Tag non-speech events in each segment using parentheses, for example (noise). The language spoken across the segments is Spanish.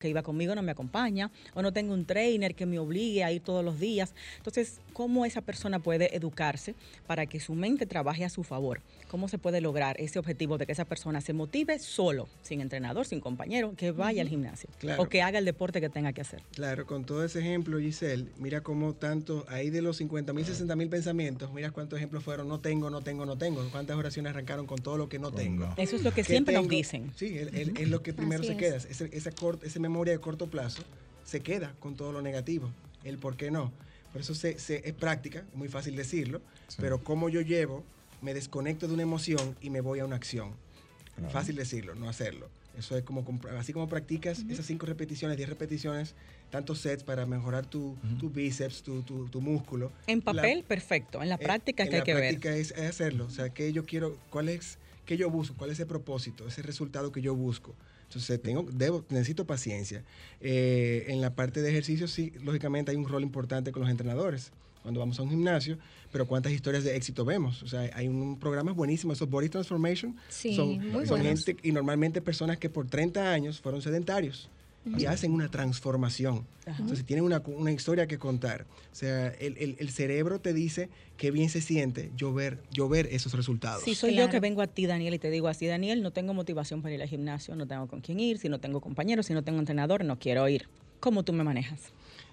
que iba conmigo no me acompaña, o no tengo un trainer que me obligue a ir todos los días. Entonces, ¿cómo esa persona puede educarse para que su mente trabaje a su favor? ¿Cómo se puede lograr ese objetivo de que esa persona se motive solo, sin entrenador, sin compañero, que vaya al gimnasio o que haga el deporte que tenga que hacer? Claro, con todo ese ejemplo, Giselle, mira cómo tanto, ahí de los 50 mil, 60 mil pensamientos, mira cuántos ejemplos fueron, no tengo, no tengo, no tengo, cuántas oraciones arrancaron con todo lo que no tengo. Eso es lo que siempre nos dicen. Sí, es, lo que primero se queda, ese, ese, ese memoria de corto plazo se queda con todo lo negativo. El por qué no. Por eso se, es práctica, muy fácil decirlo, pero cómo yo llevo, me desconecto de una emoción y me voy a una acción. Fácil decirlo, no hacerlo. Eso es como, así como practicas esas cinco repeticiones, diez repeticiones, tantos sets para mejorar tu, bíceps, tu, tu, músculo. En papel, perfecto. En la práctica es que hay que ver. En la práctica es, hacerlo. O sea, que yo quiero, cuál es, qué yo busco, cuál es el propósito, ese resultado que yo busco. Entonces, tengo, debo, necesito paciencia. Eh, en la parte de ejercicio, sí, lógicamente hay un rol importante con los entrenadores cuando vamos a un gimnasio, pero cuántas historias de éxito vemos. O sea, hay un programa buenísimo, esos Body Transformation. Sí, son, son gente y normalmente personas que por 30 años fueron sedentarios y hacen una transformación. Entonces tienen una, historia que contar. O sea, el, cerebro te dice qué bien se siente yo ver, yo ver esos resultados. Si soy yo que vengo a ti, Daniel, y te digo así, Daniel, no tengo motivación para ir al gimnasio, no tengo con quién ir, si no tengo compañeros, si no tengo entrenador, no quiero ir. ¿Cómo tú me manejas?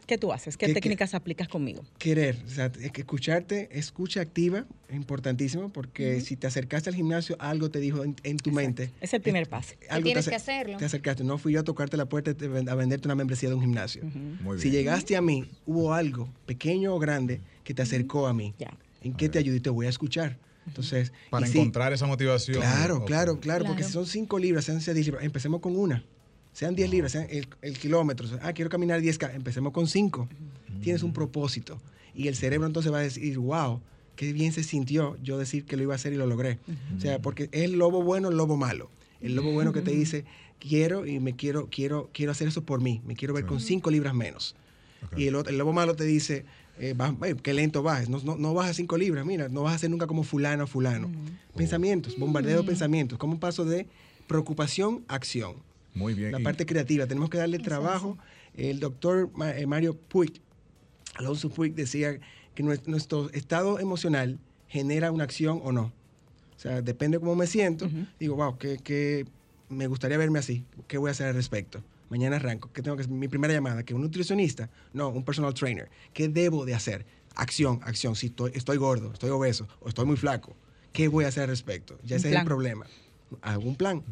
¿Qué tú haces? ¿Qué, técnicas aplicas conmigo? Querer, o sea, escucharte, escucha activa, es importantísimo, porque si te acercaste al gimnasio, algo te dijo en, tu mente. Es el primer paso. tienes que hacerlo. Te acercaste, no fui yo a tocarte la puerta a venderte una membresía de un gimnasio. Si llegaste a mí, hubo algo, pequeño o grande, que te acercó a mí. ¿En qué te ayudé? Te voy a escuchar. Entonces, para encontrar esa motivación. Claro, claro, claro, porque si son cinco libras, sean seis libras, empecemos con una sean 10 libras, sean el, kilómetro. Ah, quiero caminar 10K, empecemos con 5. Tienes un propósito. Y el cerebro entonces va a decir, wow, qué bien se sintió yo decir que lo iba a hacer y lo logré. O sea, porque es el lobo bueno, el lobo malo. El lobo bueno que te dice, quiero y me quiero, quiero, quiero hacer eso por mí. Me quiero ver con 5 libras menos. Y el, el, lobo malo te dice, eh, qué lento vas, no, no, no vas a 5 libras, mira, no vas a ser nunca como fulano o fulano. Pensamientos, bombardeo de pensamientos, como un paso de preocupación acción. Muy bien. La parte creativa. Tenemos que darle trabajo. El doctor eh, Mario Puig, Alonso Puig, decía que nuestro estado emocional genera una acción o no. O sea, depende de cómo me siento. Digo, wow, que, me gustaría verme así. ¿Qué voy a hacer al respecto? Mañana arranco. ¿Qué tengo que hacer? Mi primera llamada, que un nutricionista, no, un personal trainer. ¿Qué debo de hacer? Acción, acción. Si estoy, estoy gordo, estoy obeso o estoy muy flaco, ¿qué voy a hacer al respecto? Ya ese es el problema. Un plan.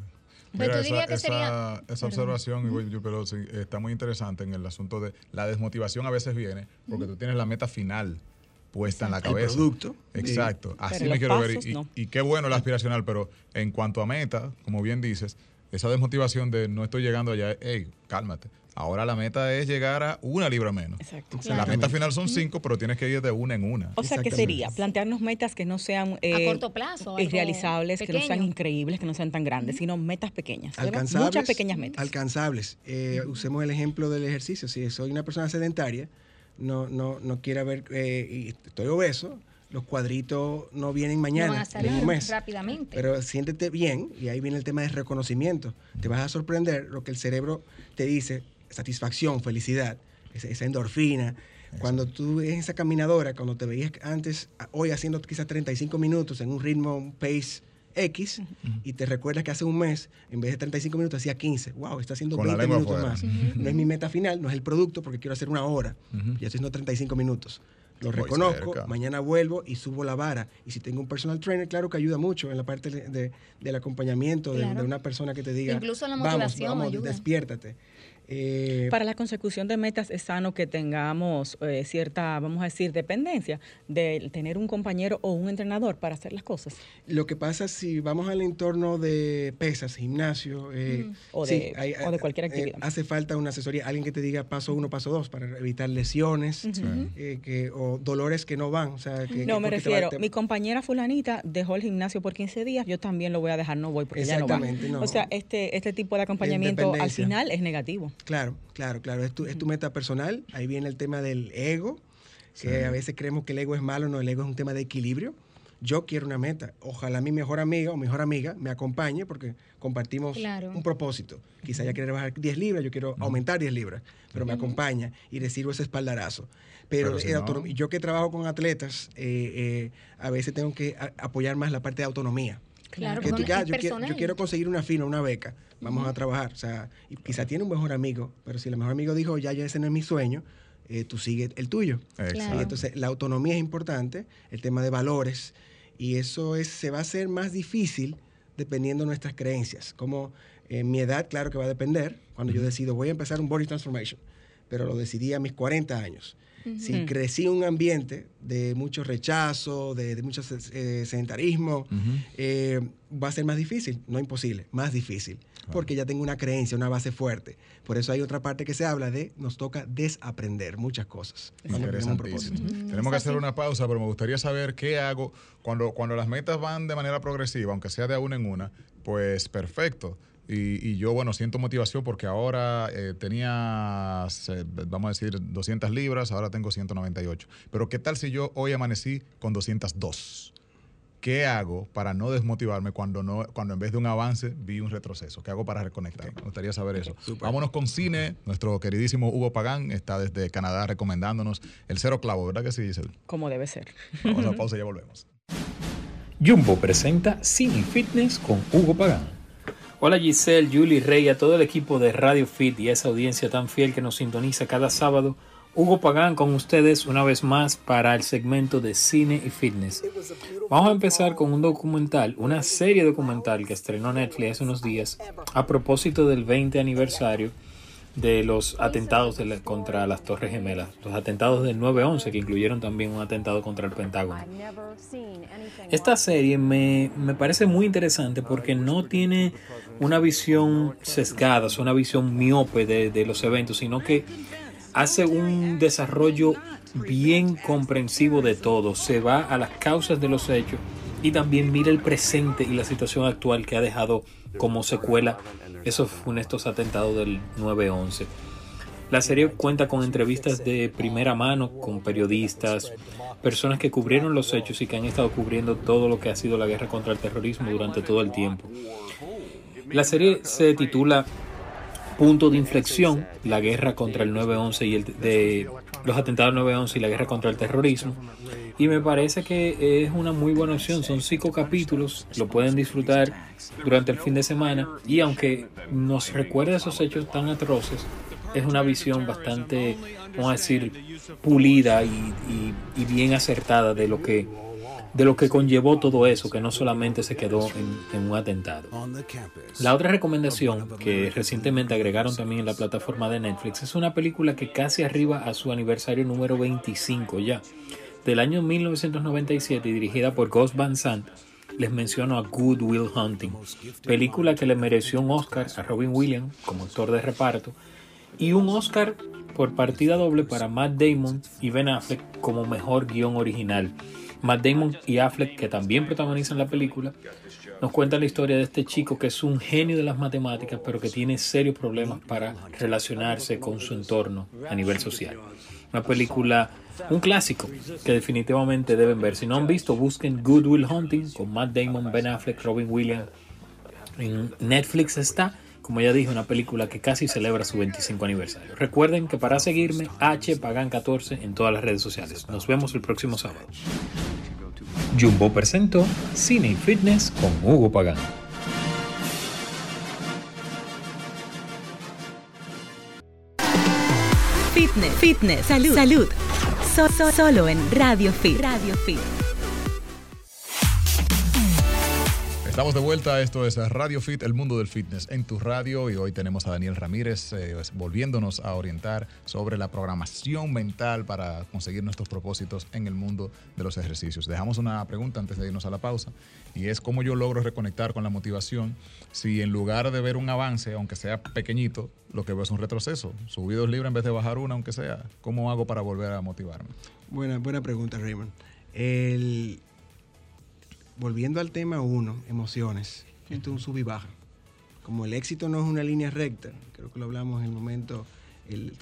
Mira, esa, esa, observación, yo, pero está muy interesante en el asunto de la desmotivación a veces viene porque tú tienes la meta final puesta en la cabeza. El producto. Exacto. Así me quiero ver. Y, qué bueno la aspiracional, pero en cuanto a meta, como bien dices, esa desmotivación de no estoy llegando allá, hey, cálmate. Ahora la meta es llegar a una libra menos. Exacto. La meta final son cinco, pero tienes que ir de una en una. O sea, ¿qué sería? Plantearnos metas que no sean eh, a corto plazo, irrealizables, que no sean increíbles, que no sean tan grandes, sino metas pequeñas. Alcanzables. Muchas pequeñas metas. Alcanzables. Eh, usemos el ejemplo del ejercicio. Si soy una persona sedentaria, no, no, no quiero ver, eh, y estoy obeso, los cuadritos no vienen mañana, en un mes. Rápidamente. Pero siéntete bien, y ahí viene el tema de reconocimiento. Te vas a sorprender lo que el cerebro te dice, satisfacción, felicidad, esa, endorfina. Cuando tú en esa caminadora, cuando te veías antes, hoy haciendo quizás 35 minutos en un ritmo, un pace X, y te recuerdas que hace un mes, en vez de 35 minutos, hacía 15. ¡Wow! Está haciendo 20 minutos más. No es mi meta final, no es el producto, porque quiero hacer una hora. Y estoy haciendo 35 minutos. Lo reconozco, mañana vuelvo y subo la vara. Y si tengo un personal trainer, claro que ayuda mucho en la parte de, del acompañamiento de, una persona que te diga, Incluso la motivación vamos, vamos despiértate. Eh, Para la consecución de metas es sano que tengamos eh, cierta, vamos a decir, dependencia de tener un compañero o un entrenador para hacer las cosas. Lo que pasa si vamos al entorno de pesas, gimnasio, eh, o, de, cualquier actividad. hace falta una asesoría, alguien que te diga paso uno, paso dos, para evitar lesiones o dolores que no van. O sea, que, no, me refiero, mi compañera fulanita dejó el gimnasio por 15 días, yo también lo voy a dejar, no voy porque ya no va. O sea, este, este tipo de acompañamiento al final es negativo. Claro, claro, claro. Es tu, es tu meta personal. Ahí viene el tema del ego, que a veces creemos que el ego es malo, no, el ego es un tema de equilibrio. yo quiero una meta. Ojalá mi mejor amiga o mejor amiga me acompañe porque compartimos un propósito. Quizá ella quiere bajar 10 libras, yo quiero aumentar 10 libras, pero me acompaña y le sirvo ese espaldarazo. Pero, yo que trabajo con atletas, eh, eh, a veces tengo que apoyar más la parte de autonomía. Claro, que tú, ya, yo, quiero, conseguir una fina, una beca, vamos a trabajar. O sea, quizá tiene un mejor amigo, pero si el mejor amigo dijo, ya, ya ese no es mi sueño, eh, tú sigues el tuyo. Entonces, la autonomía es importante, el tema de valores, y eso es, se va a hacer más difícil dependiendo de nuestras creencias. Como en mi edad, claro que va a depender, cuando yo decido, voy a empezar un body transformation, pero lo decidí a mis 40 años. Si crecí en un ambiente de mucho rechazo, de, mucho eh, sedentarismo, eh, va a ser más difícil, no imposible, más difícil, porque ya tengo una creencia, una base fuerte. Por eso hay otra parte que se habla de nos toca desaprender muchas cosas. Tenemos que hacer una pausa, pero me gustaría saber qué hago cuando, cuando las metas van de manera progresiva, aunque sea de una en una, pues perfecto y, yo, bueno, siento motivación porque ahora eh, tenía, vamos a decir, 200 libras, ahora tengo 198. Pero ¿qué tal si yo hoy amanecí con 202? ¿Qué hago para no desmotivarme cuando, no, cuando en vez de un avance vi un retroceso? ¿Qué hago para reconectar? Me gustaría saber eso. Vámonos con cine. Nuestro queridísimo Hugo Pagán está desde Canadá recomendándonos el cero clavo, ¿verdad que sí, Giselle? Como debe ser. Vamos a (laughs) pausa y ya volvemos. Jumbo presenta Cine Fitness con Hugo Pagán. Hola Giselle, Julie, Rey, a todo el equipo de Radio Fit y esa audiencia tan fiel que nos sintoniza cada sábado. Hugo Pagán con ustedes una vez más para el segmento de cine y fitness. Vamos a empezar con un documental, una serie documental que estrenó Netflix hace unos días a propósito del 20 aniversario de los atentados contra las Torres Gemelas, los atentados del 9-11 que incluyeron también un atentado contra el Pentágono. Esta serie me, parece muy interesante porque no tiene una visión sesgada, una visión miope de, de los eventos, sino que hace un desarrollo bien comprensivo de todo, se va a las causas de los hechos y también mira el presente y la situación actual que ha dejado como secuela esos funestos atentados del 9-11. La serie cuenta con entrevistas de primera mano con periodistas, personas que cubrieron los hechos y que han estado cubriendo todo lo que ha sido la guerra contra el terrorismo durante todo el tiempo. La serie se titula Punto de inflexión, la guerra contra el 9-11 y el de los atentados del 9-11 y la guerra contra el terrorismo. Y me parece que es una muy buena opción. Son cinco capítulos, lo pueden disfrutar durante el fin de semana. Y aunque nos recuerda esos hechos tan atroces, es una visión bastante, vamos a decir, pulida y, bien acertada de lo que de lo que conllevó todo eso, que no solamente se quedó en, en, un atentado. La otra recomendación que recientemente agregaron también en la plataforma de Netflix es una película que casi arriba a su aniversario número 25 ya del año 1997 dirigida por Ghost Van Sant, les menciono a Good Will Hunting, película que le mereció un Oscar a Robin Williams como actor de reparto y un Oscar por partida doble para Matt Damon y Ben Affleck como mejor guion original. Matt Damon y Affleck, que también protagonizan la película, nos cuentan la historia de este chico que es un genio de las matemáticas, pero que tiene serios problemas para relacionarse con su entorno a nivel social. Una película un clásico que definitivamente deben ver. Si no han visto, busquen Good Will Hunting con Matt Damon, Ben Affleck, Robin Williams. En Netflix está, como ya dije, una película que casi celebra su 25 aniversario. Recuerden que para seguirme, H Pagan 14 en todas las redes sociales. Nos vemos el próximo sábado. Jumbo presentó Cine y Fitness con Hugo Pagan. Fitness, fitness, salud, salud solo en Radio Fit. Radio Fit. Estamos de vuelta, esto es Radio Fit, el mundo del fitness en tu radio y hoy tenemos a Daniel Ramírez eh, volviéndonos a orientar sobre la programación mental para conseguir nuestros propósitos en el mundo de los ejercicios. Dejamos una pregunta antes de irnos a la pausa y es cómo yo logro reconectar con la motivación si en lugar de ver un avance, aunque sea pequeñito, lo que veo es un retroceso. Subí dos libras en vez de bajar una, aunque sea. ¿Cómo hago para volver a motivarme? Buena, buena pregunta, Raymond. El volviendo al tema uno, emociones, esto es un sub y baja. Como el éxito no es una línea recta, creo que lo hablamos en el momento, el,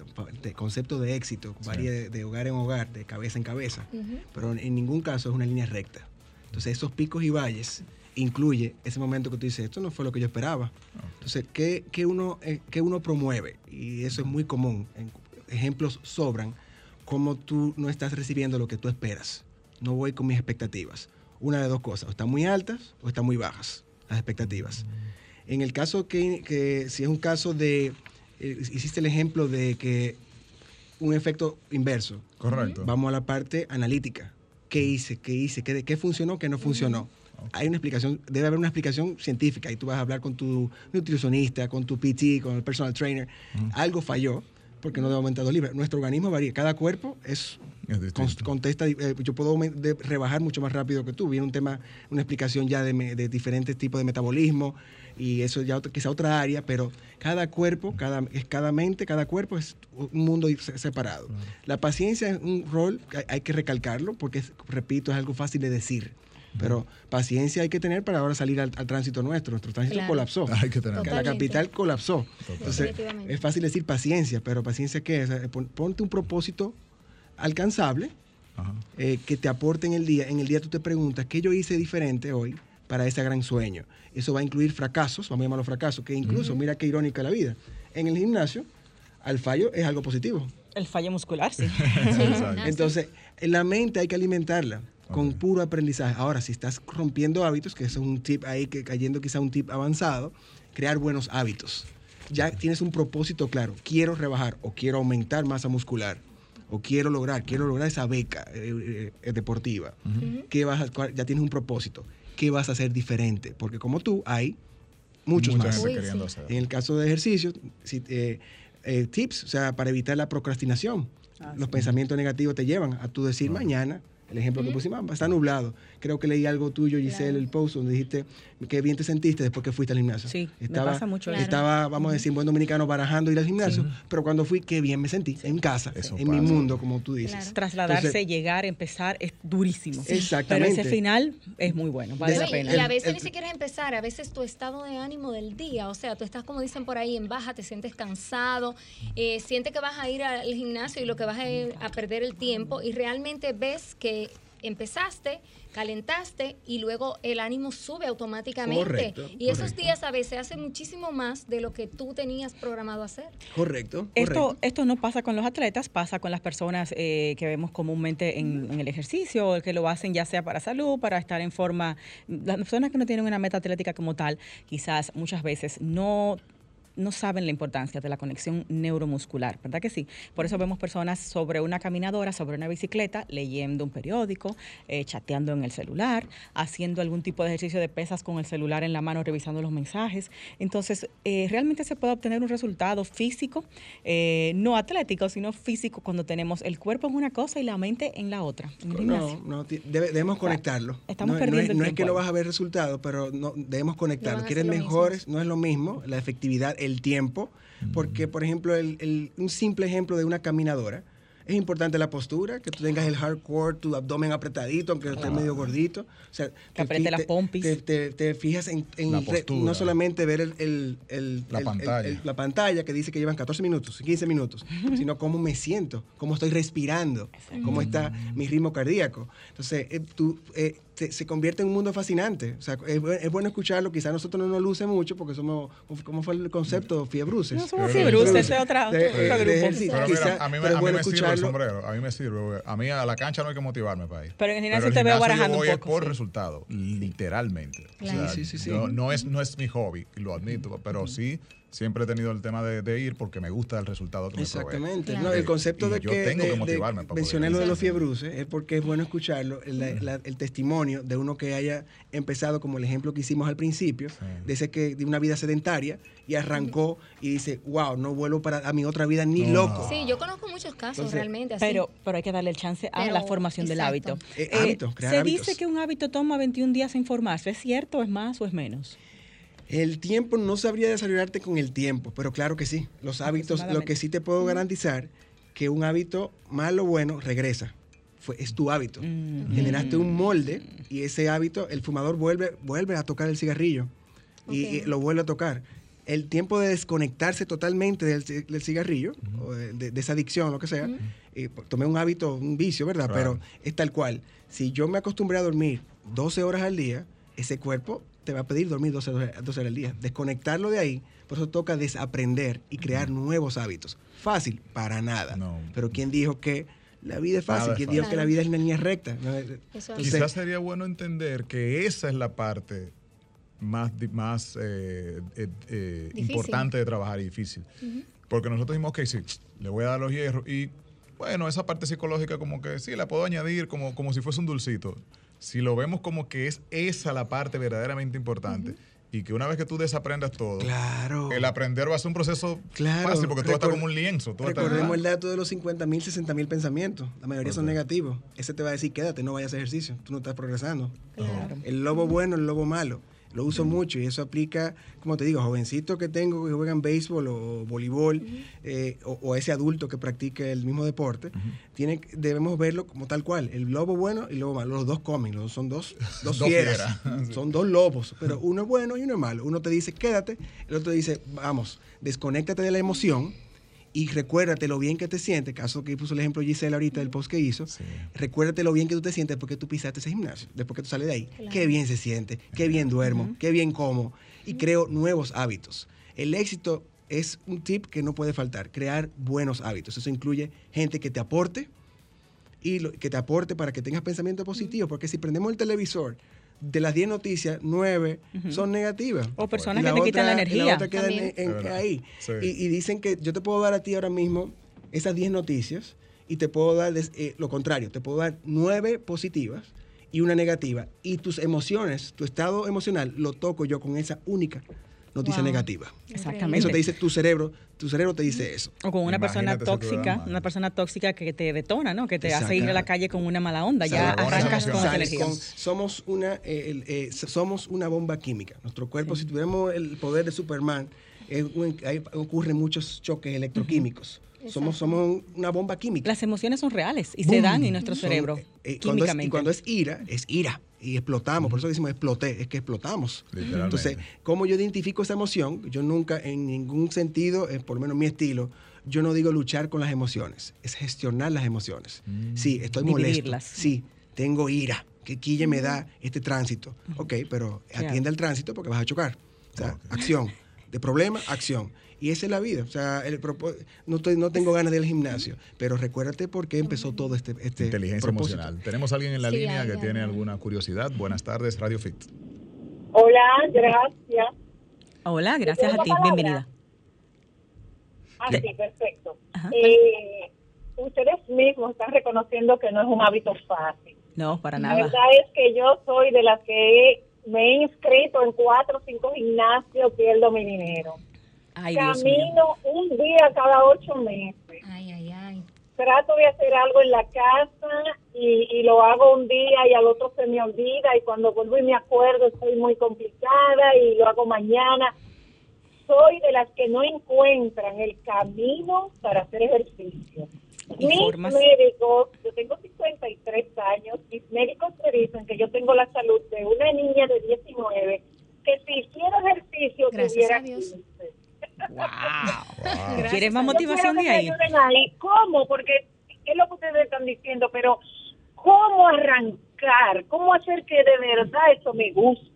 concepto de éxito varía de, hogar en hogar, de cabeza en cabeza, pero en ningún caso es una línea recta. Entonces, esos picos y valles incluye ese momento que tú dices, esto no fue lo que yo esperaba. Entonces, ¿qué, uno, eh, uno promueve? Y eso es muy común. ejemplos sobran. Como tú no estás recibiendo lo que tú esperas. No voy con mis expectativas. Una de dos cosas, o están muy altas o están muy bajas las expectativas. En el caso que, si es un caso de, eh, hiciste el ejemplo de que un efecto inverso. Correcto. Vamos a la parte analítica. ¿Qué hice? ¿Qué hice? ¿Qué, qué funcionó? ¿Qué no funcionó? Hay una explicación, debe haber una explicación científica y tú vas a hablar con tu nutricionista, con tu PT, con el personal trainer. Algo falló porque no debe aumentar dos libras. Nuestro organismo varía. Cada cuerpo es, contesta. Eh, yo puedo rebajar mucho más rápido que tú. Viene un tema, una explicación ya de, de diferentes tipos de metabolismo y eso ya quizá otra área, pero cada cuerpo, cada, es cada mente, cada cuerpo es un mundo separado. La paciencia es un rol que hay que recalcarlo porque, repito, es algo fácil de decir. Pero paciencia hay que tener para ahora salir al, tránsito nuestro. Nuestro tránsito colapsó. (laughs) Hay que tener. La capital colapsó. Entonces, es fácil decir paciencia, pero paciencia qué es? Ponte un propósito alcanzable eh, que te aporte en el día. En el día tú te preguntas, ¿qué yo hice diferente hoy para ese gran sueño? Eso va a incluir fracasos, vamos a llamarlo fracasos, que incluso, mira qué irónica la vida. En el gimnasio, al fallo es algo positivo. El fallo muscular, sí. (laughs) Entonces, en la mente hay que alimentarla con puro aprendizaje. Ahora, si estás rompiendo hábitos, que es un tip ahí, que cayendo quizá un tip avanzado, crear buenos hábitos. Ya tienes un propósito claro. Quiero rebajar o quiero aumentar masa muscular o quiero lograr, quiero lograr esa beca eh, eh, deportiva. vas ya tienes un propósito. ¿Qué vas a hacer diferente? Porque como tú, hay muchos más. En el caso de ejercicio, eh, tips, o sea, para evitar la procrastinación. Ah, Los pensamientos negativos te llevan a tú decir mañana el ejemplo que pusimos, está nublado. Creo que leí algo tuyo, Giselle, el post, donde dijiste que bien te sentiste después que fuiste al gimnasio. Sí, estaba, me pasa mucho. Estaba, vamos a decir, buen dominicano, barajando ir al gimnasio, pero cuando fui, qué bien me sentí, en casa, en mi mundo, como tú dices. Trasladarse, llegar, empezar, es durísimo. Exactamente. Pero ese final es muy bueno, vale la pena. Y a veces ni siquiera es empezar, a veces tu estado de ánimo del día, o sea, tú estás, como dicen por ahí, en baja, te sientes cansado, eh, sientes que vas a ir al gimnasio y lo que vas a, a perder el tiempo y realmente ves que empezaste, calentaste y luego el ánimo sube automáticamente. y esos días a veces hacen muchísimo más de lo que tú tenías programado hacer. Correcto. Esto, esto no pasa con los atletas, pasa con las personas eh, que vemos comúnmente en, en, el ejercicio, que lo hacen ya sea para salud, para estar en forma. Las personas que no tienen una meta atlética como tal, quizás muchas veces no no saben la importancia de la conexión neuromuscular, ¿verdad que sí? Por eso vemos personas sobre una caminadora, sobre una bicicleta, leyendo un periódico, eh, chateando en el celular, haciendo algún tipo de ejercicio de pesas con el celular en la mano, revisando los mensajes. Entonces, eh, realmente se puede obtener un resultado físico, eh, no atlético, sino físico, cuando tenemos el cuerpo en una cosa y la mente en la otra. no, no, debemos conectarlo. Estamos no, perdiendo no es, que no vas a ver resultados, pero no, debemos conectarlo. Quieres mejores, no es lo mismo, la efectividad el tiempo, porque, por ejemplo, un simple ejemplo de una caminadora, es importante la postura, que tú tengas el hardcore, tu abdomen apretadito, aunque estés medio gordito. O sea, que apriete las pompis. Te, fijas en, no solamente ver el, la, pantalla. la pantalla que dice que llevan 14 minutos, 15 minutos, (laughs) sino cómo me siento, cómo estoy respirando, cómo está mi ritmo cardíaco. Entonces, eh, tú... Eh, se, convierte en un mundo fascinante. O sea, es, bueno escucharlo. Quizás nosotros no nos luce mucho porque somos, ¿cómo fue el concepto? Fiebruces. No somos fiebruces, es otra, de, a mí, me sirve el sombrero. A mí me sirve. A mí a la cancha no hay que motivarme para ir. Pero en general sí te veo barajando un poco. por resultado, literalmente. sí, sí, sí, no, es, no es mi hobby, lo admito, pero sí siempre he tenido el tema de, ir porque me gusta el resultado que Exactamente. No, el concepto de que, tengo que motivarme mencioné lo de los fiebruces es porque es bueno escucharlo, el, testimonio de uno que haya empezado como el ejemplo que hicimos al principio, de ese que de una vida sedentaria y arrancó y dice, wow, no vuelvo para a mi otra vida ni loco. Sí, yo conozco muchos casos realmente así. Pero, pero hay que darle el chance a la formación del hábito. Eh, eh, se dice que un hábito toma 21 días en formarse. ¿Es cierto? ¿Es más o es menos? El tiempo no sabría desarrollarte con el tiempo, pero claro que sí. Los hábitos, lo que sí te puedo garantizar, que un hábito malo o bueno regresa. Fue, es tu hábito. Mm. Generaste un molde y ese hábito, el fumador vuelve, vuelve a tocar el cigarrillo y, lo vuelve a tocar. El tiempo de desconectarse totalmente del, cigarrillo, o de, esa adicción, lo que sea, y tomé un hábito, un vicio, ¿verdad? Pero es tal cual. Si yo me acostumbré a dormir 12 horas al día, ese cuerpo te va a pedir dormir 12 horas, al día. Desconectarlo de ahí, por eso toca desaprender y crear nuevos hábitos. Fácil, para nada. Pero ¿quién dijo que la vida es fácil? ¿Quién dijo que la vida es una línea recta? Quizás sería bueno entender que esa es la parte más, más eh, eh, eh, importante de trabajar y difícil. Porque nosotros dijimos, ok, sí, le voy a dar los hierros y bueno, esa parte psicológica como que sí, la puedo añadir como, como si fuese un dulcito. Si lo vemos como que es esa la parte verdaderamente importante. Y que una vez que tú desaprendas todo, claro. el aprender va a ser un proceso fácil porque todo está como un lienzo. recordemos el dato de los 50 mil, 60 mil pensamientos. La mayoría son negativos. Ese te va a decir, quédate, no vayas a ejercicio. Tú no estás progresando. El lobo bueno, el lobo malo lo uso mucho y eso aplica, como te digo, jovencitos que tengo que juegan béisbol o voleibol eh, o, ese adulto que practica el mismo deporte, tiene, debemos verlo como tal cual, el lobo bueno y el lobo malo, los dos comen, los, son (laughs) dos, dos, fieras, (laughs) son dos lobos, pero uno es bueno y uno es malo, uno te dice quédate, el otro te dice vamos, desconéctate de la emoción y recuérdate lo bien que te sientes, caso que puso el ejemplo Gisela ahorita del post que hizo, recuérdate lo bien que tú te sientes porque tú pisaste ese gimnasio, después que tú sales de ahí. Qué bien se siente, qué bien duermo, qué bien como y creo nuevos hábitos. El éxito es un tip que no puede faltar, crear buenos hábitos. Eso incluye gente que te aporte y que te aporte para que tengas pensamiento positivo, porque si prendemos el televisor de las 10 noticias, 9 son negativas. O personas que te quitan la energía. Y la otra queda ahí. Y, dicen que yo te puedo dar a ti ahora mismo esas 10 noticias y te puedo dar eh, lo contrario, te puedo dar 9 positivas y una negativa. Y tus emociones, tu estado emocional, lo toco yo con esa única noticia negativa. Exactamente. Eso te dice tu cerebro, tu cerebro te dice eso. O con una persona tóxica, una persona tóxica que te detona, ¿no? Que te hace ir a la calle con una mala onda, ya arrancas con esa energía. somos una eh, eh, somos una bomba química. Nuestro cuerpo, si tuviéramos el poder de Superman, eh, ocurren muchos choques electroquímicos. Somos, somos una bomba química. Las emociones son reales y se dan en nuestro cerebro. químicamente. y cuando es ira, es ira y explotamos. Por eso decimos exploté, es que explotamos. Entonces, ¿cómo yo identifico esa emoción? Yo nunca, en ningún sentido, por lo menos mi estilo, yo no digo luchar con las emociones, es gestionar las emociones. Mm. Sí, estoy molesto. Sí, tengo ira. ¿Qué quille me da este tránsito? Ok, pero atiende al tránsito porque vas a chocar. O sea, acción. De problema, acción. Y esa es la vida. O sea, el no, estoy, no tengo ganas del gimnasio, pero recuérdate por qué empezó todo este, este Inteligencia emocional. Tenemos a alguien en la línea que tiene alguna curiosidad. Buenas tardes, Radio Fit. Hola, gracias. Hola, gracias a ti. Bienvenida. Ah, sí, perfecto. Eh, ustedes mismos están reconociendo que no es un hábito fácil. No, para nada. La verdad es que yo soy de las que me he inscrito en cuatro o cinco gimnasios, pierdo mi dinero. Camino un día cada ocho meses. Trato de hacer algo en la casa y, y, lo hago un día y al otro se me olvida y cuando vuelvo y me acuerdo estoy muy complicada y lo hago mañana. Soy de las que no encuentran el camino para hacer ejercicio. Mis médicos, yo tengo 53 años, mis médicos me dicen que yo tengo la salud de una niña de 19, que si hiciera ejercicio tuviera Wow. ¿Quieres más motivación de ahí? ¿Cómo? Porque es lo que ustedes están diciendo, pero ¿cómo arrancar? ¿Cómo hacer que de verdad eso me guste?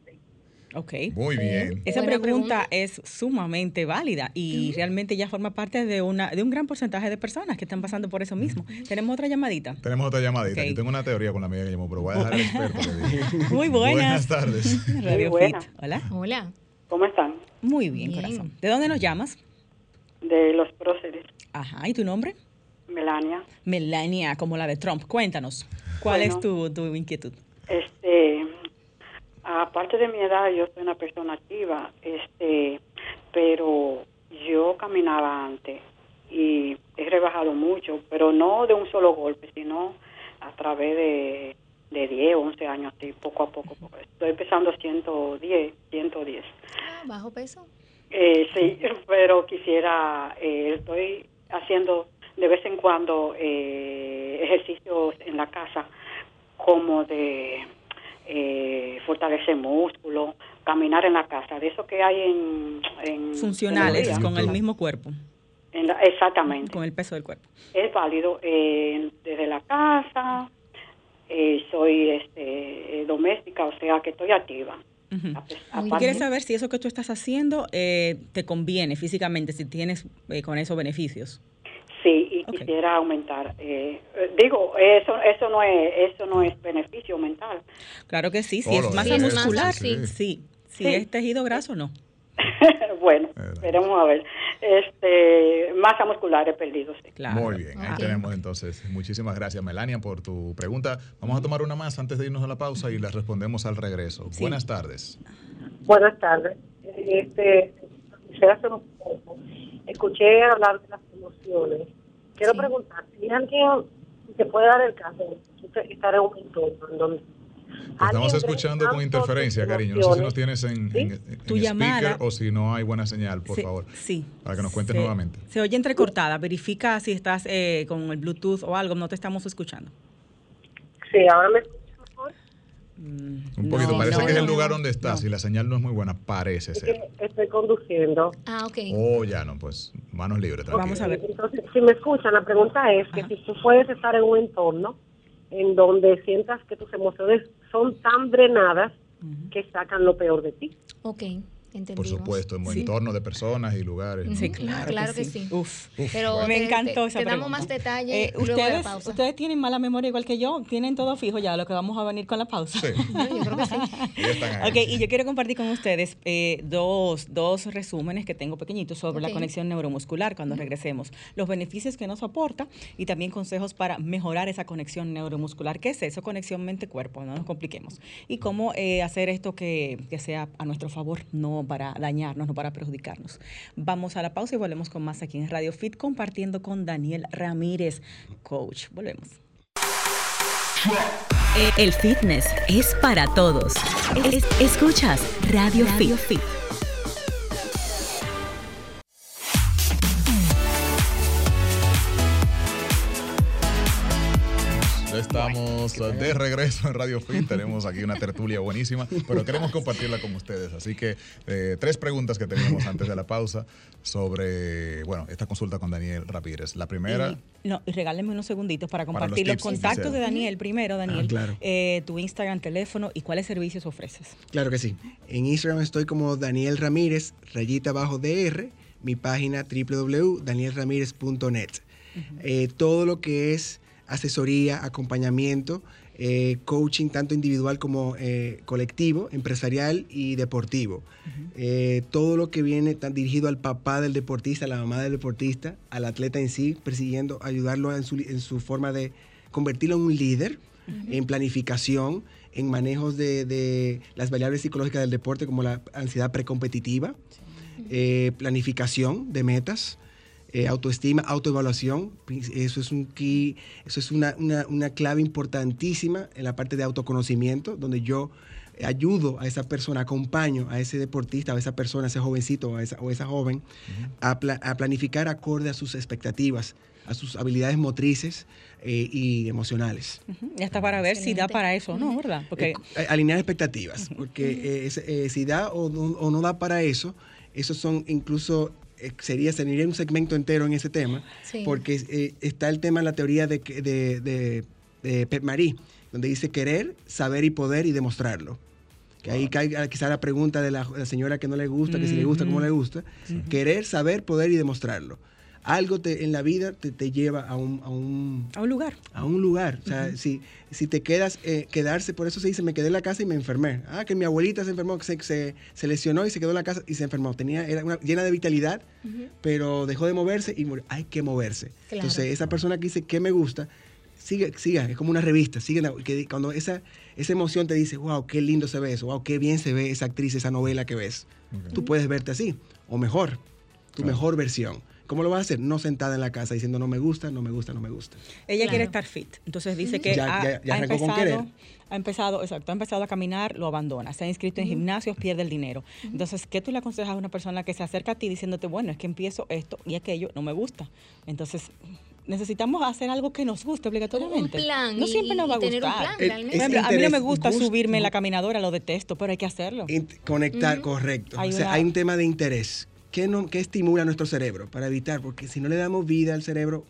Ok. Muy bien. Esa pregunta, es sumamente válida y realmente ya forma parte de una de un gran porcentaje de personas que están pasando por eso mismo. ¿Tenemos otra llamadita? Tenemos otra llamadita. Yo tengo una teoría con la amiga que llamó, pero voy a dejar al experto que (laughs) Muy buenas. Buenas tardes. (laughs) Radio Fit. Hola. Hola. ¿Cómo están? Muy bien, corazón. ¿De dónde nos llamas? De los próceres. Ajá, ¿y tu nombre? Melania. Melania, como la de Trump. Cuéntanos, ¿cuál es tu, tu inquietud? Este, aparte de mi edad, yo soy una persona activa, este, pero yo caminaba antes y he rebajado mucho, pero no de un solo golpe, sino a través de de 10, 11 años, así, poco a poco. Estoy empezando 110, 110. Ah, ¿Bajo peso? Eh, sí, (laughs) pero quisiera, eh, estoy haciendo de vez en cuando eh, ejercicios en la casa como de eh, fortalecer músculo, caminar en la casa, de eso que hay en... Funcionales, con el mismo cuerpo. exactamente. Con el peso del cuerpo. Es válido desde la casa, eh, soy este, doméstica, o sea que estoy activa. ¿Quieres saber si eso que tú estás haciendo eh, te conviene físicamente, si tienes eh, con esos beneficios? Sí, y quisiera aumentar. Eh, digo, eso eso no es eso no es beneficio mental. Claro que sí, si es masa muscular, sí, sí. Si es tejido graso, no. (laughs) bueno, esperemos a ver. Este, masa muscular he perdido, sí. Muy bien, ahí tenemos entonces. Muchísimas gracias, Melania, por tu pregunta. Vamos a tomar una más antes de irnos a la pausa y la respondemos al regreso. Buenas tardes. Buenas tardes. Este, escuché hablar de las emociones. Quiero preguntar, si alguien se puede dar el caso de estar en un entorno donde estamos escuchando con interferencia, cariño. No sé si nos tienes en, speaker o si no hay buena señal, por favor. Sí. Para que nos cuentes nuevamente. Se oye entrecortada. Verifica si estás eh, con el Bluetooth o algo. No te estamos escuchando. Sí, ahora me mejor. Mm, un poquito, parece que es el lugar donde estás y la señal no es muy buena, parece ser. estoy conduciendo. Ah, ok. Oh, ya no, pues manos libres. Vamos a ver. Entonces, si me escuchan, la pregunta es que si tú puedes estar en un entorno en donde sientas que tus emociones son tan drenadas que sacan lo peor de ti. Ok. Por supuesto, en sí. entorno de personas y lugares. Sí, claro, claro que, sí. Uf, Pero me encantó esa te, damos más detalles eh, ustedes, Ustedes tienen mala memoria igual que yo, tienen todo fijo ya, lo que vamos a venir con la pausa. Sí. (laughs) yo creo que sí. (laughs) ok, y yo quiero compartir con ustedes eh, dos, dos resúmenes que tengo pequeñitos sobre la conexión neuromuscular cuando regresemos. Los beneficios que nos aporta y también consejos para mejorar esa conexión neuromuscular. ¿Qué es eso? Conexión mente-cuerpo, no nos compliquemos. Y cómo eh, hacer esto que, que sea a nuestro favor, no para dañarnos, no para perjudicarnos. Vamos a la pausa y volvemos con más aquí en Radio Fit compartiendo con Daniel Ramírez, coach. Volvemos. El fitness es para todos. escuchas Radio, Radio Fit. Estamos de regreso en Radio Fit. (laughs) Tenemos aquí una tertulia buenísima, pero queremos compartirla con ustedes. Así que eh, tres preguntas que teníamos antes de la pausa sobre, bueno, esta consulta con Daniel Ramírez. La primera. no, y regálenme unos segunditos para compartir los, contactos de Daniel primero, Daniel. Ah, claro. Eh, tu Instagram, teléfono y cuáles servicios ofreces. Claro que sí. En Instagram estoy como Daniel Ramírez, rayita bajo DR, mi página www.danielramírez.net. Eh, todo lo que es asesoría, acompañamiento, eh, coaching tanto individual como eh, colectivo, empresarial y deportivo. Eh, todo lo que viene tan dirigido al papá del deportista, a la mamá del deportista, al atleta en sí, persiguiendo, ayudarlo en su, forma de convertirlo en un líder, en planificación, en manejos de, las variables psicológicas del deporte como la ansiedad precompetitiva, planificación de metas, eh, autoestima, autoevaluación, eso es un key, eso es una, clave importantísima en la parte de autoconocimiento, donde yo ayudo a esa persona, acompaño a ese deportista, a esa persona, a ese jovencito o a esa, joven, a, planificar acorde a sus expectativas, a sus habilidades motrices eh, y emocionales. Ya está para ver si da para eso o no, ¿verdad? Porque... Eh, alinear expectativas, porque si da o o no da para eso, esos son incluso sería, sería un segmento entero en ese tema, porque eh, está el tema, la teoría de, de, de, de Pep Marie, donde dice querer, saber y poder y demostrarlo. Que ahí cae quizá la pregunta de la, señora que no le gusta, que si le gusta, cómo le gusta. Querer, saber, poder y demostrarlo algo te, en la vida te, te lleva a un, a un, a un lugar. A un lugar. O sea, si, si te quedas, eh, quedarse, por eso se dice, me quedé en la casa y me enfermé. Ah, que mi abuelita se enfermó, se, se, se lesionó y se quedó en la casa y se enfermó. Tenía, era una, llena de vitalidad, pero dejó de moverse y Hay que moverse. Entonces, esa persona que dice, ¿qué me gusta? Sigue, siga, es como una revista. Sigue, que cuando esa, esa emoción te dice, wow, qué lindo se ve eso, wow, qué bien se ve esa actriz, esa novela que ves. Tú puedes verte así, o mejor, tu mejor versión. ¿Cómo lo va a hacer? No sentada en la casa diciendo no me gusta, no me gusta, no me gusta. Ella quiere estar fit. Entonces dice que ha, empezado, ha empezado, exacto, ha empezado a caminar, lo abandona. Se ha inscrito en gimnasios, pierde el dinero. Entonces, ¿qué tú le aconsejas a una persona que se acerca a ti diciéndote, bueno, es que empiezo esto y aquello, no me gusta? Entonces, necesitamos hacer algo que nos guste obligatoriamente. Un plan no siempre nos va a gustar. Eh, a mí no me gusta subirme en la caminadora, lo detesto, pero hay que hacerlo. conectar, correcto. o sea, hay un tema de interés ¿qué, no, estimula nuestro cerebro para evitar? Porque si no le damos vida al cerebro,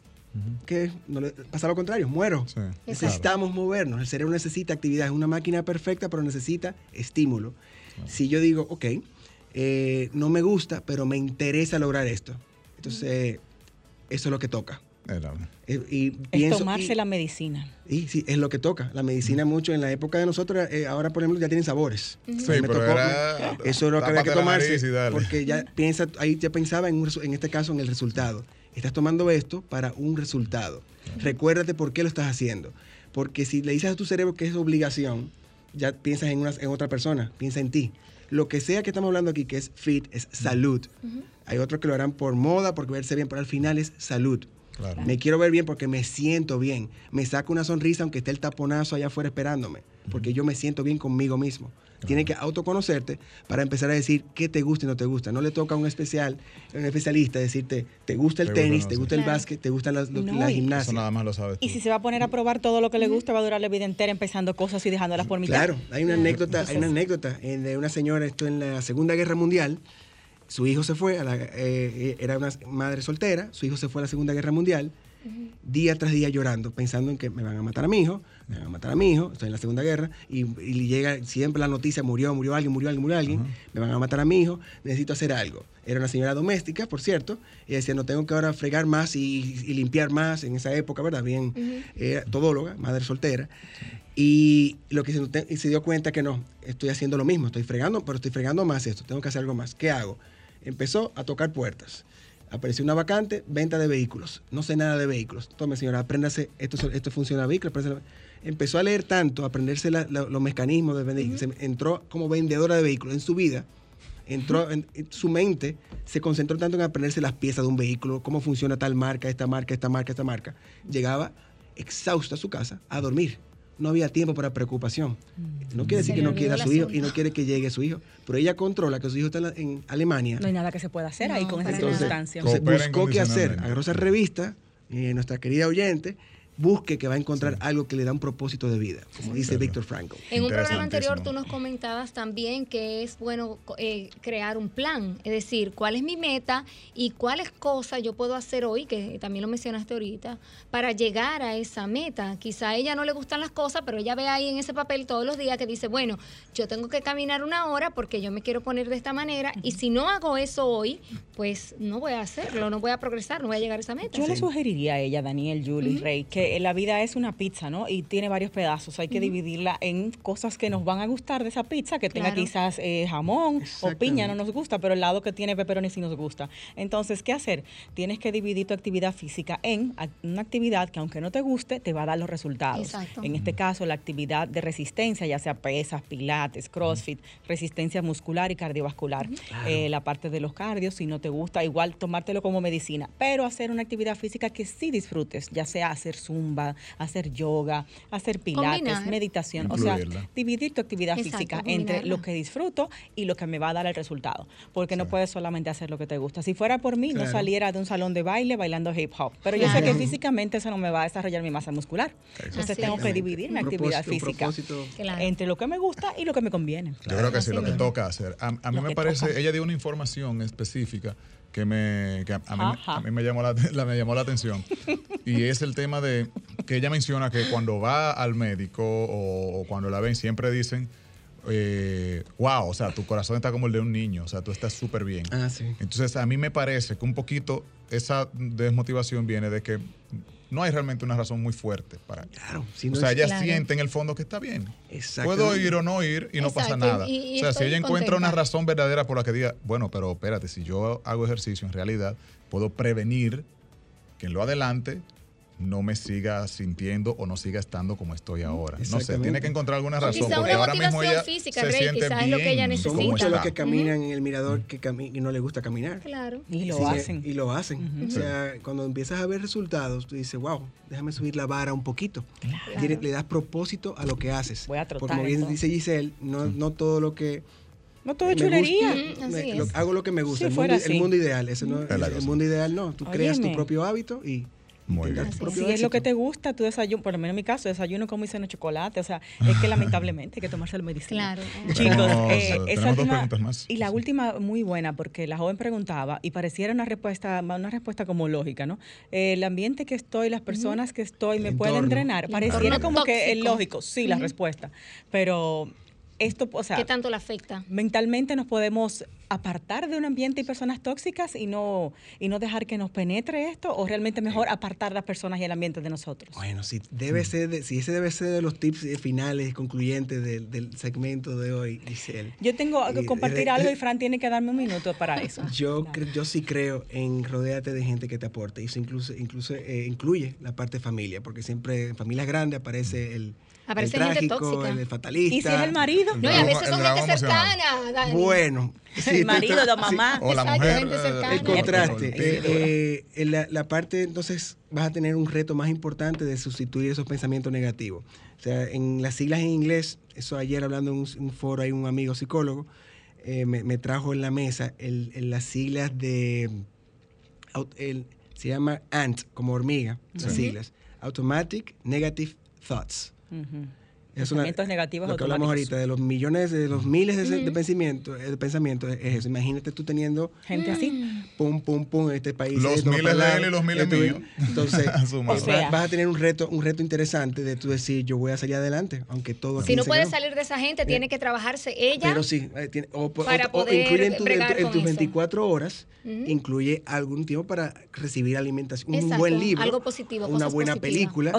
que no le, pasa lo contrario, muero. Necesitamos movernos, el cerebro necesita actividad, es una máquina perfecta, pero necesita estímulo. Si yo digo, ok, eh, no me gusta, pero me interesa lograr esto, entonces eso es lo que toca. Eh, y es tomarse la medicina. Y sí, es lo que toca. La medicina mucho en la época de nosotros, eh, ahora por ejemplo ya tienen sabores. Sí, pero eso es lo que había que tomarse. Porque ya piensa, ahí ya pensaba en, en este caso en el resultado. Estás tomando esto para un resultado. Recuérdate por qué lo estás haciendo. Porque si le dices a tu cerebro que es obligación, ya piensas en, una, en otra persona, piensa en ti. Lo que sea que estamos hablando aquí, que es fit, es salud. Hay otros que lo harán por moda, porque verse bien, pero al final es salud. Me quiero ver bien porque me siento bien. Me saco una sonrisa aunque esté el taponazo allá afuera esperándome, porque yo me siento bien conmigo mismo. Tienes que autoconocerte para empezar a decir qué te gusta y no te gusta. No le toca a un especial, un especialista decirte, te gusta el tenis, te gusta el básquet, te gusta la, gimnasia. Eso nada más lo sabes. Y si se va a poner a probar todo lo que le gusta, va a durar la vida entera empezando cosas y dejándolas por mitad. Claro, hay una anécdota, hay una anécdota de una señora, esto en la Segunda Guerra Mundial, su hijo se fue, a la, eh, era una madre soltera, su hijo se fue a la Segunda Guerra Mundial, día tras día llorando, pensando en que me van a matar a mi hijo, me van a matar a mi hijo, estoy en la Segunda Guerra, y, llega siempre la noticia, murió, murió alguien, murió alguien, murió alguien, me van a matar a mi hijo, necesito hacer algo. Era una señora doméstica, por cierto, y decía, no tengo que ahora fregar más y, limpiar más en esa época, ¿verdad? Bien, era todóloga, madre soltera. Y lo que se, se dio cuenta que no, estoy haciendo lo mismo, estoy fregando, pero estoy fregando más esto, tengo que hacer algo más. ¿Qué hago? Empezó a tocar puertas. Apareció una vacante, venta de vehículos. No sé nada de vehículos. Tome, señora, apréndase, esto, esto funciona vehículos. Empezó a leer tanto, a aprenderse los mecanismos de vender. entró como vendedora de vehículos en su vida. Entró en, su mente, se concentró tanto en aprenderse las piezas de un vehículo, cómo funciona tal marca, esta marca, esta marca, esta marca. Llegaba exhausta a su casa a dormir no había tiempo para preocupación. No quiere decir que no quiera a su hijo y no quiere que llegue su hijo, pero ella controla que su hijo está en Alemania. No hay nada que se pueda hacer ahí con esa circunstancia. Entonces buscó qué hacer, agarró esa revista, eh, nuestra querida oyente, busque que va a encontrar algo que le da un propósito de vida, como dice Víctor Frankl. En un programa anterior tú nos comentabas también que es bueno eh, crear un plan, es decir, cuál es mi meta y cuáles cosas yo puedo hacer hoy, que también lo mencionaste ahorita, para llegar a esa meta. Quizá a ella no le gustan las cosas, pero ella ve ahí en ese papel todos los días que dice, bueno, yo tengo que caminar una hora porque yo me quiero poner de esta manera y si no hago eso hoy, pues no voy a hacerlo, no voy a progresar, no voy a llegar a esa meta. Yo le sugeriría a ella, Daniel, Julie, Rey, que la vida es una pizza, ¿no? Y tiene varios pedazos. Hay que dividirla en cosas que nos van a gustar de esa pizza, que tenga quizás eh, jamón o piña, no nos gusta, pero el lado que tiene pepperoni sí nos gusta. Entonces, ¿qué hacer? Tienes que dividir tu actividad física en una actividad que aunque no te guste, te va a dar los resultados. En este caso, la actividad de resistencia, ya sea pesas, pilates, crossfit, resistencia muscular y cardiovascular. Eh, la parte de los cardios, si no te gusta, igual tomártelo como medicina, pero hacer una actividad física que sí disfrutes, ya sea hacer zumba, hacer yoga, hacer pilates, meditación, o sea, dividir tu actividad física entre lo que disfruto y lo que me va a dar el resultado, porque no puedes solamente hacer lo que te gusta. Si fuera por mí, no saliera de un salón de baile bailando hip hop, pero yo sé que físicamente eso no me va a desarrollar mi masa muscular. Entonces tengo que dividir mi actividad física entre lo que me gusta y lo que me conviene. Yo creo que sí, lo que toca hacer. A, mí me parece, ella dio una información específica que, me, a, mí, me, llamó la, me llamó la atención. y es el tema de que ella menciona que cuando va al médico o, cuando la ven, siempre dicen, eh, wow, o sea, tu corazón está como el de un niño, o sea, tú estás súper bien. Ah, sí. Entonces, a mí me parece que un poquito esa desmotivación viene de que no hay realmente una razón muy fuerte para Claro, o sea, ella siente en el fondo que está bien. Puedo ir o no ir y no pasa nada. o sea, si ella encuentra una razón verdadera por la que diga, bueno, pero espérate, si yo hago ejercicio en realidad, puedo prevenir que en lo adelante no me siga sintiendo o no siga estando como estoy ahora. No sé, tiene que encontrar alguna razón. porque ahora mismo ella física, se siente bien. Es lo que ella necesita. Son muchos los que caminan en el mirador que y no les gusta caminar. Claro. Y lo hacen. Y lo hacen. O sea, cuando empiezas a ver resultados, tú dices, wow, déjame subir la vara un poquito. Le, das propósito a lo que haces. Voy a trotar. Porque como bien dice Giselle, no, no todo lo que no todo es chulería. hago lo que me gusta. el, mundo, ideal. Ese no, el, mundo ideal no. Tú creas tu propio hábito y Muy bien. Si es lo que te gusta, tú desayuno, por lo menos en mi caso, desayuno como hice en chocolate. O sea, es que (laughs) lamentablemente hay que tomarse el medicina. Claro. Chicos, eh, esa última, y la última muy buena, porque la joven preguntaba y pareciera una respuesta, una respuesta como lógica, ¿no? el ambiente que estoy, las personas que estoy, me pueden entrenar. Pareciera como que es lógico, sí, la respuesta. Pero esto, o sea, ¿qué tanto le afecta? Mentalmente nos podemos apartar de un ambiente y personas tóxicas y no y no dejar que nos penetre esto o realmente mejor apartar las personas y el ambiente de nosotros. Bueno, si debe ser si ese debe ser de los tips finales concluyentes del, segmento de hoy, Giselle. Yo tengo que compartir algo y Fran tiene que darme un minuto para eso. Yo yo sí creo en rodearte de gente que te aporte y eso incluso incluso eh, incluye la parte familia, porque siempre en familias grandes aparece el Aparece el gente tóxica. el fatalista. ¿Y si es el marido? (laughs) No, y a veces son gente cercana, Dani. Bueno. el marido, la mamá. O la mujer. Eh, el contraste. Eh, eh, la, la, parte, entonces, vas a tener un reto más importante de sustituir esos pensamientos negativos. O sea, en las siglas en inglés, eso ayer hablando en un, foro, hay un amigo psicólogo, me, me, trajo en la mesa el, las siglas de... El, se llama ANT, como hormiga, las siglas. Automatic Negative Thoughts. Es Pensamientos negativos lo que hablamos ahorita, de los millones, de los miles de, pensamientos, de pensamientos, es eso. Imagínate tú teniendo gente así. Pum, pum, pum, en este país. Los miles de él y los miles míos. Entonces, (laughs) vas, a tener un reto, un reto interesante de tú decir, yo voy a salir adelante, aunque todo Si no puedes salir de esa gente, tiene que trabajarse ella. Pero sí, eh, tiene, o, para poder incluye en, tus 24 horas, incluye algún tiempo para recibir alimentación, un buen libro, algo positivo, una buena película,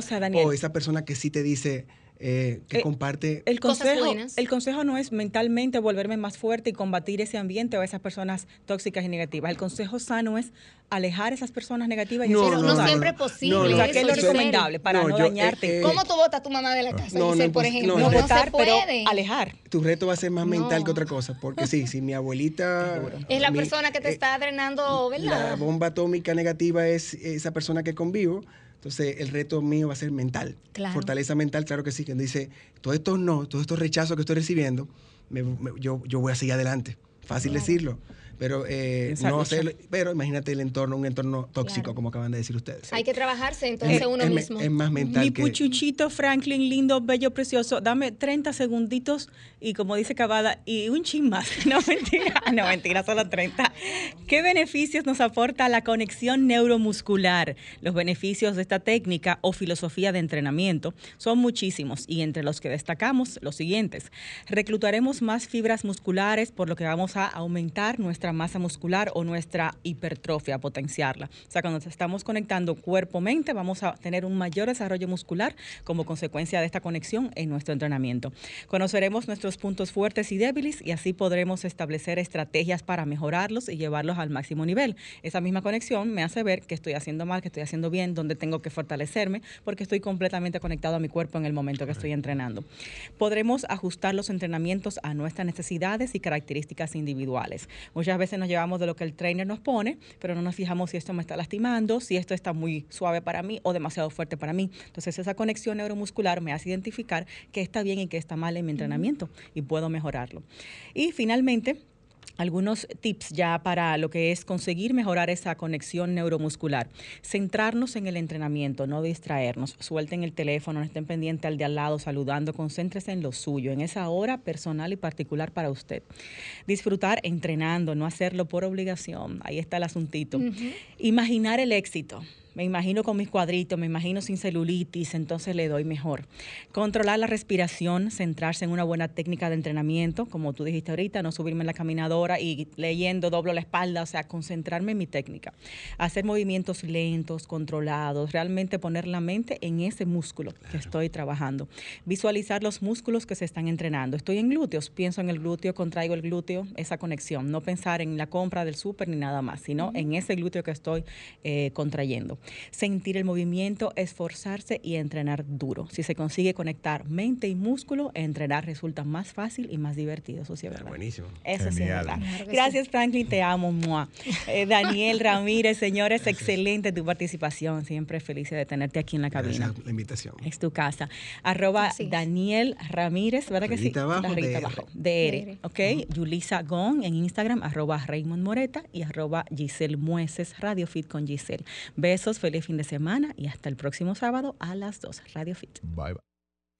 o esa persona que sí te dice eh, que eh, comparte el consejo el consejo no es mentalmente volverme más fuerte y combatir ese ambiente o esas personas tóxicas y negativas. El consejo sano es alejar esas personas negativas y no, no, siempre es posible o sea, es lo recomendable para no, dañarte eh, ¿cómo tú votas a tu mamá de la casa? no, por ejemplo no, votar pero alejar. Tu reto va a ser más mental que otra cosa porque sí si mi abuelita es la persona que te está drenando ¿verdad? la bomba atómica negativa es esa persona que convivo entonces, el reto mío va a ser mental. Fortaleza mental, claro que sí. Que dice, todos estos no, todos estos rechazos que estoy recibiendo, yo, yo voy a seguir adelante. Fácil decirlo pero eh, no hacerlo, pero imagínate el entorno, un entorno tóxico, como acaban de decir ustedes. Hay que trabajarse entonces uno mismo. Es más mental. Mi puchuchito Franklin, lindo, bello, precioso, dame 30 segunditos y como dice Cavada, y un chin más. (laughs) No, mentira, no, mentira, solo 30. ¿Qué beneficios nos aporta la conexión neuromuscular? Los beneficios de esta técnica o filosofía de entrenamiento son muchísimos y entre los que destacamos los siguientes. Reclutaremos más fibras musculares, por lo que vamos a aumentar nuestra masa muscular o nuestra hipertrofia, potenciarla. O sea, cuando estamos conectando cuerpo-mente, vamos a tener un mayor desarrollo muscular como consecuencia de esta conexión en nuestro entrenamiento. Conoceremos nuestros puntos fuertes y débiles y así podremos establecer estrategias para mejorarlos y llevarlos al máximo nivel. Esa misma conexión me hace ver que estoy haciendo mal, que estoy haciendo bien, dónde tengo que fortalecerme, porque estoy completamente conectado a mi cuerpo en el momento que estoy entrenando. Podremos ajustar los entrenamientos a nuestras necesidades y características individuales. Muchas veces nos llevamos de lo que el trainer nos pone, pero no nos fijamos si esto me está lastimando, si esto está muy suave para mí o demasiado fuerte para mí. Entonces esa conexión neuromuscular me hace identificar qué está bien y qué está mal en mi entrenamiento y puedo mejorarlo. Y finalmente, algunos tips ya para lo que es conseguir mejorar esa conexión neuromuscular. Centrarnos en el entrenamiento, no distraernos. Suelten el teléfono, no estén pendientes al de al lado saludando, concéntrese en lo suyo, en esa hora personal y particular para usted. Disfrutar entrenando, no hacerlo por obligación. Ahí está el asuntito. Imaginar el éxito me imagino con mis cuadritos, me imagino sin celulitis, entonces le doy mejor. Controlar la respiración, centrarse en una buena técnica de entrenamiento, como tú dijiste ahorita, no subirme en la caminadora y leyendo doblo la espalda, o sea, concentrarme en mi técnica. Hacer movimientos lentos, controlados, realmente poner la mente en ese músculo que estoy trabajando. Visualizar los músculos que se están entrenando. Estoy en glúteos, pienso en el glúteo, contraigo el glúteo, esa conexión. No pensar en la compra del súper ni nada más, sino en ese glúteo que estoy eh, contrayendo sentir el movimiento, esforzarse y entrenar duro. Si se consigue conectar mente y músculo, entrenar resulta más fácil y más divertido. Eso sí es verdad. Buenísimo. Eso sí es verdad. Gracias, Franklin. Te amo. (laughs) Eh, Daniel Ramírez, señores, excelente tu participación. Siempre feliz de tenerte aquí en la cabina. Gracias la invitación. Es tu casa. Arroba Daniel Ramírez, ¿verdad que sí? Abajo, abajo. DR. Ok. Yulisa Gon en Instagram, arroba Raymond Moreta y arroba Giselle Mueces, Radio Fit con Giselle. Besos Feliz fin de semana y hasta el próximo sábado a las 2. Radio Fit. Bye bye.